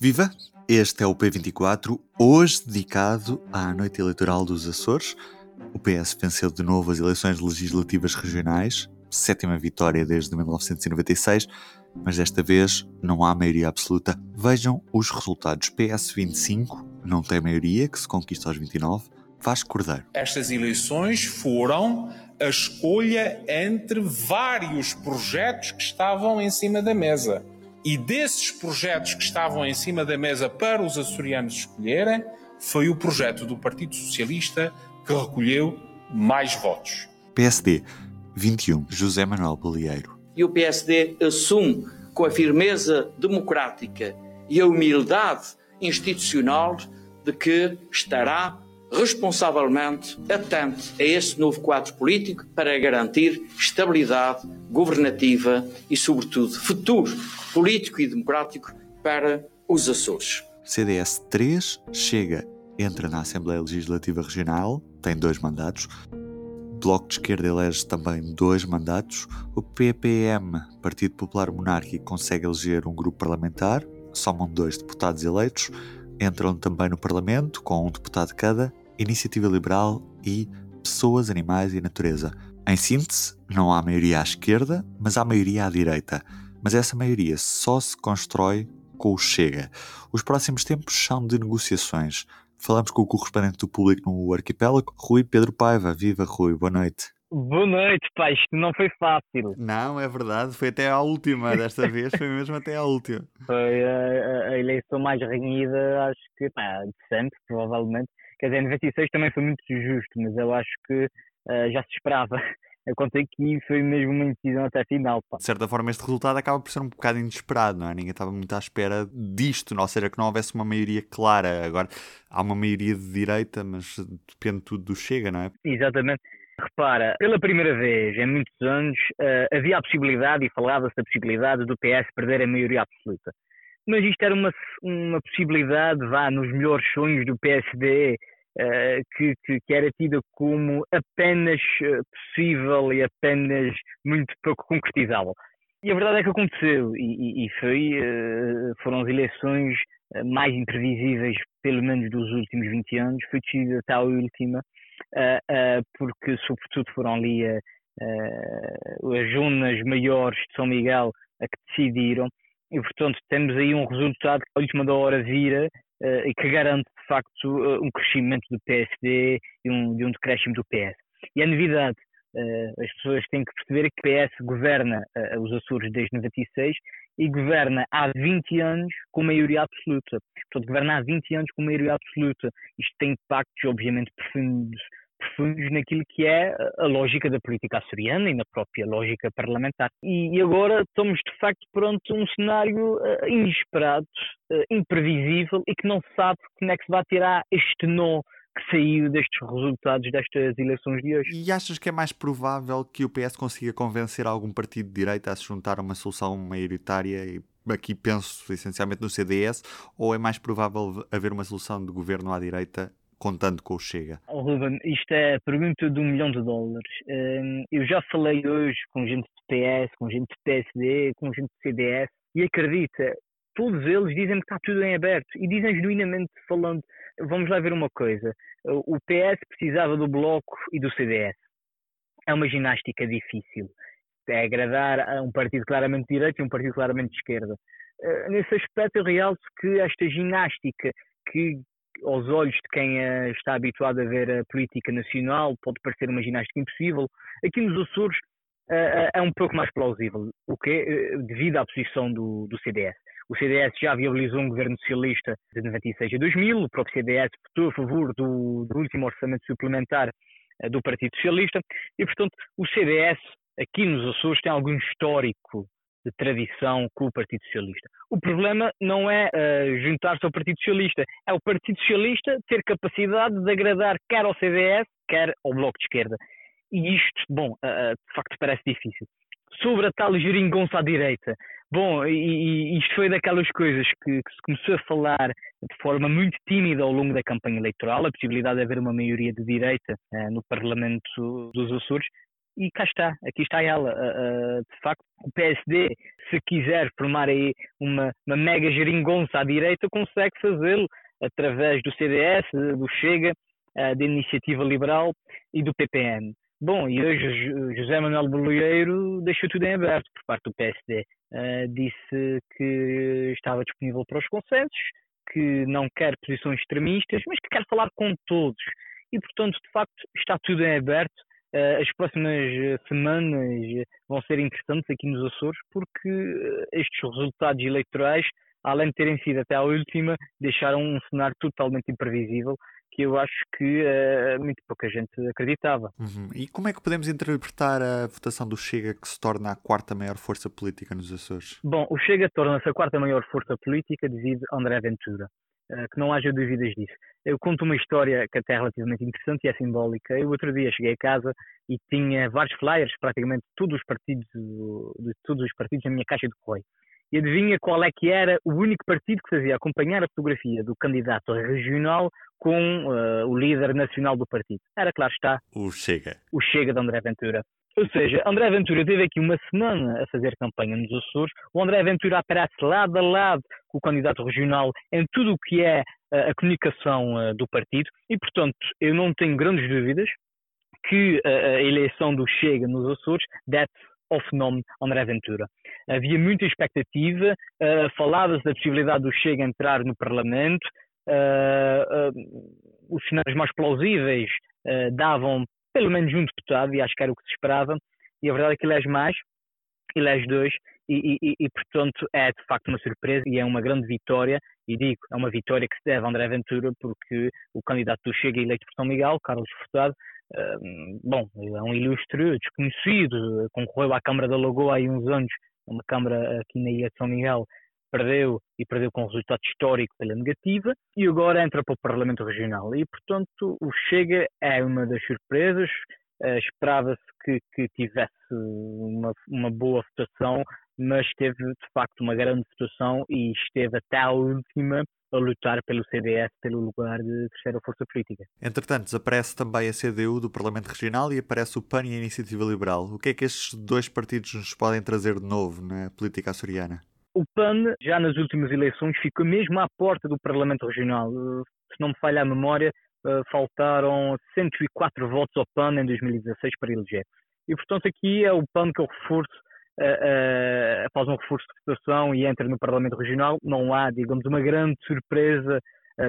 Viva! Este é o P24, hoje dedicado à noite eleitoral dos Açores. O PS venceu de novo as eleições legislativas regionais, sétima vitória desde 1996, mas desta vez não há maioria absoluta. Vejam os resultados. PS 25 não tem maioria, que se conquista aos 29. Vasco Cordeiro. Estas eleições foram a escolha entre vários projetos que estavam em cima da mesa. E desses projetos que estavam em cima da mesa para os açorianos escolherem, foi o projeto do Partido Socialista que recolheu mais votos. PSD 21, José Manuel Bolieiro. E o PSD assume com a firmeza democrática e a humildade institucional de que estará responsavelmente atento a esse novo quadro político para garantir estabilidade governativa e, sobretudo, futuro político e democrático para os Açores. CDS 3 chega, entra na Assembleia Legislativa Regional, tem dois mandatos. Bloco de Esquerda elege também dois mandatos. O PPM, Partido Popular Monárquico, consegue eleger um grupo parlamentar, somam dois deputados eleitos. Entram também no Parlamento, com um deputado cada. Iniciativa Liberal e Pessoas, Animais e Natureza. Em síntese, não há maioria à esquerda, mas há maioria à direita. Mas essa maioria só se constrói com o Chega. Os próximos tempos são de negociações. Falamos com o correspondente do público no arquipélago, Rui Pedro Paiva. Viva, Rui, boa noite. Boa noite, pá, isto não foi fácil. Não, é verdade, foi até à última, desta vez foi mesmo até à última. Foi a, a eleição mais renhida, acho que, pá, de sempre, provavelmente. Quer dizer, 96 também foi muito justo, mas eu acho que uh, já se esperava. Eu contei que foi mesmo uma indecisão até final. Pá. De certa forma, este resultado acaba por ser um bocado inesperado, não é? Ninguém estava muito à espera disto, ou seja, que não houvesse uma maioria clara. Agora, há uma maioria de direita, mas depende tudo do Chega, não é? Exatamente. Repara, pela primeira vez em muitos anos uh, havia a possibilidade, e falava-se da possibilidade, do PS perder a maioria absoluta. Mas isto era uma, uma possibilidade, vá, nos melhores sonhos do PSD, que, que, que, era tida como apenas eh, possível e apenas muito pouco concretizável. E a verdade é que aconteceu, e, e foi, uh, foram as eleições mais imprevisíveis, pelo menos dos últimos 20 anos, foi decidida até a última, porque sobretudo foram ali as zonas maiores de São Miguel a que decidiram, e portanto temos aí um resultado que a última da hora vira uh, e que garante de facto uh, um crescimento do PSD e um, de um decréscimo do PS. E a novidade, uh, as pessoas têm que perceber que o PS governa os Açores desde 96 e governa há 20 anos com maioria absoluta. Portanto, governa há 20 anos com maioria absoluta. Isto tem impactos, obviamente, profundos profundos naquilo que é a lógica da política açoriana e na própria lógica parlamentar. E, agora estamos, de facto, perante um cenário uh, inesperado, uh, imprevisível e que não se sabe como é que se vai tirar este nó que saiu destes resultados destas eleições de hoje. E achas que é mais provável que o PS consiga convencer algum partido de direita a se juntar a uma solução maioritária e aqui penso essencialmente no CDS, ou é mais provável haver uma solução de governo à direita contando com o Chega? Oh, Ruben, isto é a pergunta de um milhão de dólares. Hum, eu já falei hoje com gente do PS, com gente do PSD, com gente do CDS e acredita, todos eles dizem que está tudo em aberto e dizem genuinamente falando. Vamos lá ver uma coisa: o PS precisava do Bloco e do CDS. É uma ginástica difícil. É agradar a um partido claramente de direita e um partido claramente de esquerda. Uh, nesse aspecto, eu realço que esta ginástica que aos olhos de quem uh, está habituado a ver a política nacional, pode parecer uma ginástica impossível. Aqui nos Açores uh, é um pouco mais plausível, o que devido à posição do, do, CDS. O CDS já viabilizou um governo socialista de 96 a 2000, o próprio CDS votou a favor do, do último orçamento suplementar do Partido Socialista e, portanto, o CDS aqui nos Açores tem algum histórico de tradição com o Partido Socialista. O problema não é uh, juntar-se ao Partido Socialista, é o Partido Socialista ter capacidade de agradar quer ao CDS, quer ao Bloco de Esquerda. E isto, bom, uh, de facto parece difícil. Sobre a tal geringonça à direita, bom, e, e isto foi daquelas coisas que, que, se começou a falar de forma muito tímida ao longo da campanha eleitoral, a possibilidade de haver uma maioria de direita uh, no Parlamento dos Açores, e cá está, aqui está ela. De facto, o PSD, se quiser formar aí uma, uma mega geringonça à direita, consegue fazê-lo através do CDS, do Chega, uh, da Iniciativa Liberal e do PPM. Bom, e hoje José Manuel Bolieiro deixou tudo em aberto por parte do PSD. disse que estava disponível para os consensos, que não quer posições extremistas, mas que quer falar com todos. E, portanto, de facto, está tudo em aberto eh, as próximas eh, semanas vão ser interessantes aqui nos Açores porque eh, estes resultados eleitorais, além de terem sido até à última, deixaram um cenário totalmente imprevisível que eu acho que uh, muito pouca gente acreditava. Uhum. E como é que podemos interpretar a votação do Chega que se torna a quarta maior força política nos Açores? Bom, o Chega torna-se a quarta maior força política devido a André Ventura. Eh, que não haja dúvidas disso. Eu conto uma história que até é relativamente interessante e é simbólica. Eu outro dia cheguei a casa e tinha vários flyers, praticamente todos os partidos, de todos os partidos na minha caixa de correio. E adivinha qual é que era o único partido que fazia acompanhar a fotografia do candidato regional com uh, o líder nacional do partido? Era, claro está, o Chega. O Chega de André Ventura. Ou seja, André Ventura teve aqui uma semana a fazer campanha nos Açores. O André Ventura aparece lado a lado com o candidato regional em tudo o que é eh, a comunicação eh, do partido e, portanto, eu não tenho grandes dúvidas que eh, a eleição do Chega nos Açores deve ao fenómeno André Ventura. Havia muita expectativa, falava-se da possibilidade do Chega entrar no Parlamento, os cenários mais plausíveis davam pelo menos um deputado, e acho que era o que se esperava, e a verdade é que elege mais, elege dois, e, e, e, portanto é de facto uma surpresa e é uma grande vitória, e digo, é uma vitória que se deve a André Ventura, porque o candidato do Chega eleito por São Miguel, Carlos Furtado, uh, bom, é um ilustre desconhecido, concorreu à Câmara da Lagoa há uns anos, uma Câmara aqui na Ilha de São Miguel, perdeu e perdeu com resultado histórico pela negativa e agora entra para o Parlamento Regional. E, portanto, o Chega é uma das surpresas. Uh, Esperava-se que, que, tivesse uma, uma boa votação, mas teve de facto uma grande votação e esteve até a última a lutar pelo CDS, pelo lugar de terceira força política. Entretanto, desaparece também a CDU do Parlamento Regional e aparece o PAN e a Iniciativa Liberal. O que é que estes dois partidos nos podem trazer de novo na política açoriana? O PAN, já nas últimas eleições, ficou mesmo à porta do Parlamento Regional. Eh, se não me falha a memória, eh, faltaram 104 votos ao PAN em 2016 para eleger. E, portanto, aqui é o PAN que eu reforço, uh, uh, faz um reforço de votação e entra no Parlamento Regional. Não há, digamos, uma grande surpresa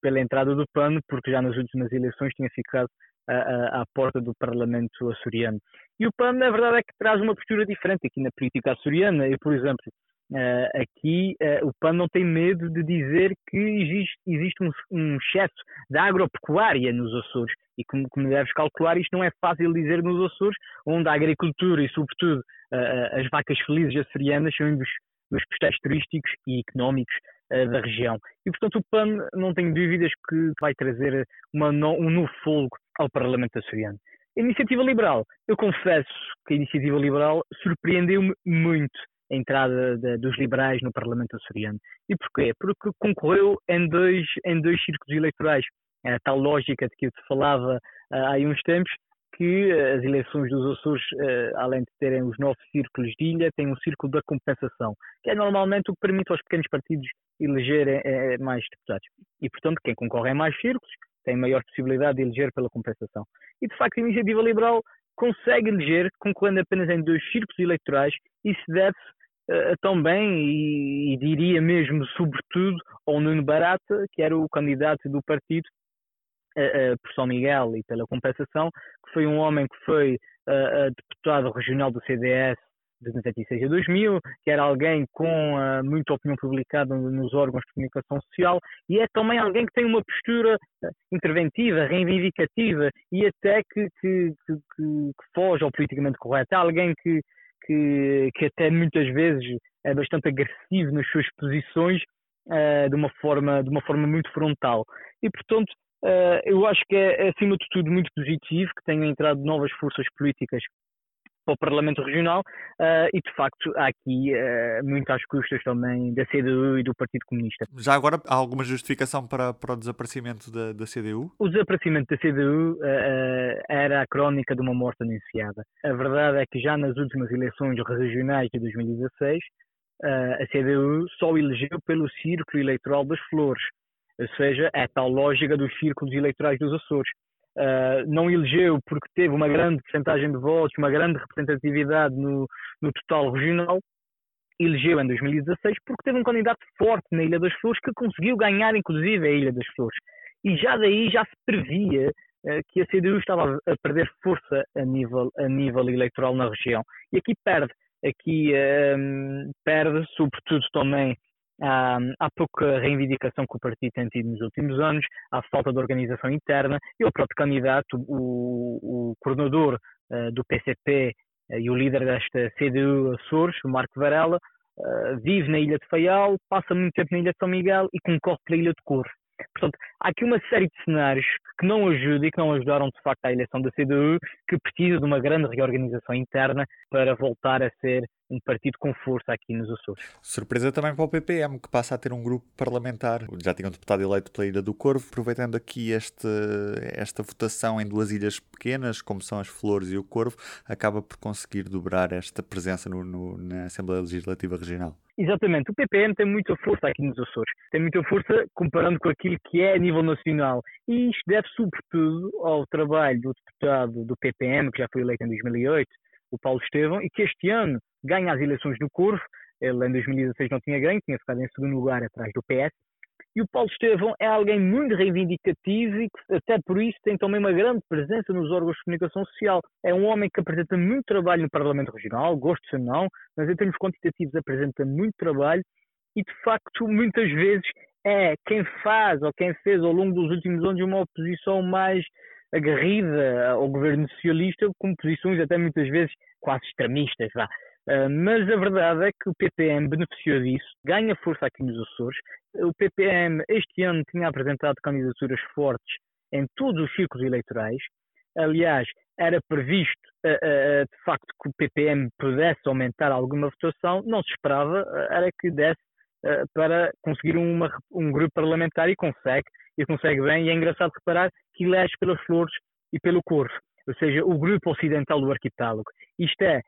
pela entrada do PAN, porque já nas últimas eleições tinha ficado à porta do Parlamento açoriano. E o PAN, na verdade, é que traz uma postura diferente aqui na política açoriana. Eu, por exemplo, Uh, aqui uh, o PAN não tem medo de dizer que existe, existe um, um excesso de agropecuária nos Açores. E como, como deves calcular isto não é fácil dizer nos Açores onde a agricultura e sobretudo uh, as vacas felizes açorianas são um dos, dos postais turísticos e económicos da região. E portanto o PAN não tem dúvidas que vai trazer uma, um novo fogo ao Parlamento açoriano. Iniciativa liberal, eu confesso que a iniciativa liberal surpreendeu-me muito a entrada de, dos liberais no Parlamento açoriano. E porquê? Porque concorreu em dois, em dois círculos eleitorais. É a tal lógica de que eu te falava uh, há uns tempos, que as eleições dos Açores, uh, além de terem os nove círculos de ilha, têm um círculo da compensação, que é normalmente o que permite aos pequenos partidos elegerem uh, mais deputados. E, portanto, quem concorre em mais círculos tem maior possibilidade de eleger pela compensação. E, de facto, a iniciativa liberal consegue eleger, concorrendo apenas em dois círculos eleitorais, e se deve uh, também, e, e, diria mesmo, sobretudo, ao Nuno Barata, que era o candidato do partido uh, uh, por São Miguel e pela compensação, que foi um homem que foi deputado regional do CDS de 96 a 2000, que era alguém com uh, muita opinião publicada nos órgãos de comunicação social e é também alguém que tem uma postura uh, interventiva, reivindicativa e até que, que, que, que, foge ao politicamente correto. É alguém que, que, que até muitas vezes é bastante agressivo nas suas posições uh, de, uma forma, de uma forma muito frontal. E, portanto, uh, eu acho que é, acima de tudo, muito positivo que tenham entrado novas forças políticas para o Parlamento Regional uh, e, de facto, há aqui uh, muito às custas também da CDU e do Partido Comunista. Já agora, há alguma justificação para, para o desaparecimento da, da CDU? O desaparecimento da CDU uh, era a crónica de uma morte anunciada. A verdade é que já nas últimas eleições regionais de 2016, a CDU só elegeu pelo círculo eleitoral das flores, ou seja, é a tal lógica dos círculos eleitorais dos Açores. Uh, não elegeu porque teve uma grande porcentagem de votos, uma grande representatividade no, no total regional, elegeu em 2016 porque teve um candidato forte na Ilha das Flores que conseguiu ganhar inclusive a Ilha das Flores. E já daí já se previa uh, que a CDU estava a perder força a nível, a nível eleitoral na região. E aqui perde. Aqui um, perde, sobretudo também Há, há pouca reivindicação que o partido tem tido nos últimos anos, há falta de organização interna e o próprio candidato, o, o coordenador uh, do PCP uh, eh, e o líder desta CDU Açores, o Marco Varela, uh, vive na Ilha de Faial, passa muito tempo na Ilha de São Miguel e concorre pela Ilha de Corvo. Portanto, há aqui uma série de cenários que não ajudam e que não ajudaram de facto à eleição da CDU, que precisa de uma grande reorganização interna para voltar a ser um partido com força aqui nos Açores. Surpresa também para o PPM, que passa a ter um grupo parlamentar. Já tinha um deputado eleito pela Ilha do Corvo, aproveitando aqui este, esta votação em duas ilhas pequenas, como são as Flores e o Corvo, acaba por conseguir dobrar esta presença no, no, na Assembleia Legislativa Regional. Exatamente, o PPM tem muita força aqui nos Açores, tem muita força comparando com aquilo que é a nível nacional e isto deve sobretudo ao trabalho do deputado do PPM, que já foi eleito em 2008, o Paulo Estevão, e que este ano ganha as eleições no Corvo. Ele em 2016 não tinha ganho, tinha ficado em segundo lugar atrás do PS. E o Paulo Estevão é alguém muito reivindicativo e que até por isso tem também uma grande presença nos órgãos de comunicação social. É um homem que apresenta muito trabalho no Parlamento Regional, gosto ou não, mas em termos quantitativos apresenta muito trabalho e de facto muitas vezes é quem faz ou quem fez ao longo dos últimos anos uma oposição mais agarrida ao governo socialista, com posições até muitas vezes quase extremistas. Vá. Uh, mas a verdade é que o PPM beneficiou disso, ganha força aqui nos Açores. O PPM este ano tinha apresentado candidaturas fortes em todos os ciclos eleitorais. Aliás, era previsto uh, uh, de facto que o PPM pudesse aumentar alguma votação, não se esperava, era que desse para conseguir uma, um grupo parlamentar e consegue, e consegue bem, e é engraçado reparar que elege pelas flores e pelo corvo, ou seja, o grupo ocidental do arquipélago. Isto é,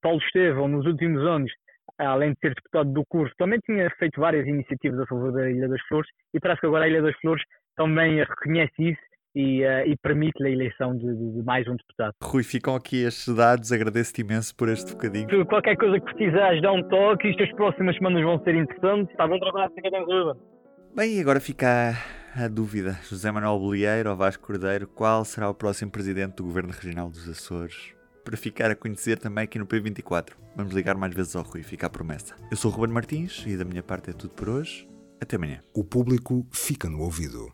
Paulo Estevão, nos últimos anos, além de ser deputado do curso, também tinha feito várias iniciativas a favor da Ilha das Flores e parece que agora a Ilha das Flores também reconhece isso e, uh, e permite-lhe a eleição de, de, de, mais um deputado. Rui, ficam aqui estes dados, agradeço-te imenso por este bocadinho. Se qualquer coisa que precisares, dá um toque, isto as próximas semanas vão ser interessantes. Está bom trabalho, fica tranquilo. Bem, agora fica a, a dúvida. José Manuel Bolieiro ou Vasco Cordeiro, qual será o próximo presidente do Governo Regional dos Açores? Para ficar a conhecer também aqui no P24. Vamos ligar mais vezes ao Rui, fica a promessa. Eu sou o Ruben Martins e da minha parte é tudo por hoje. Até amanhã. O público fica no ouvido.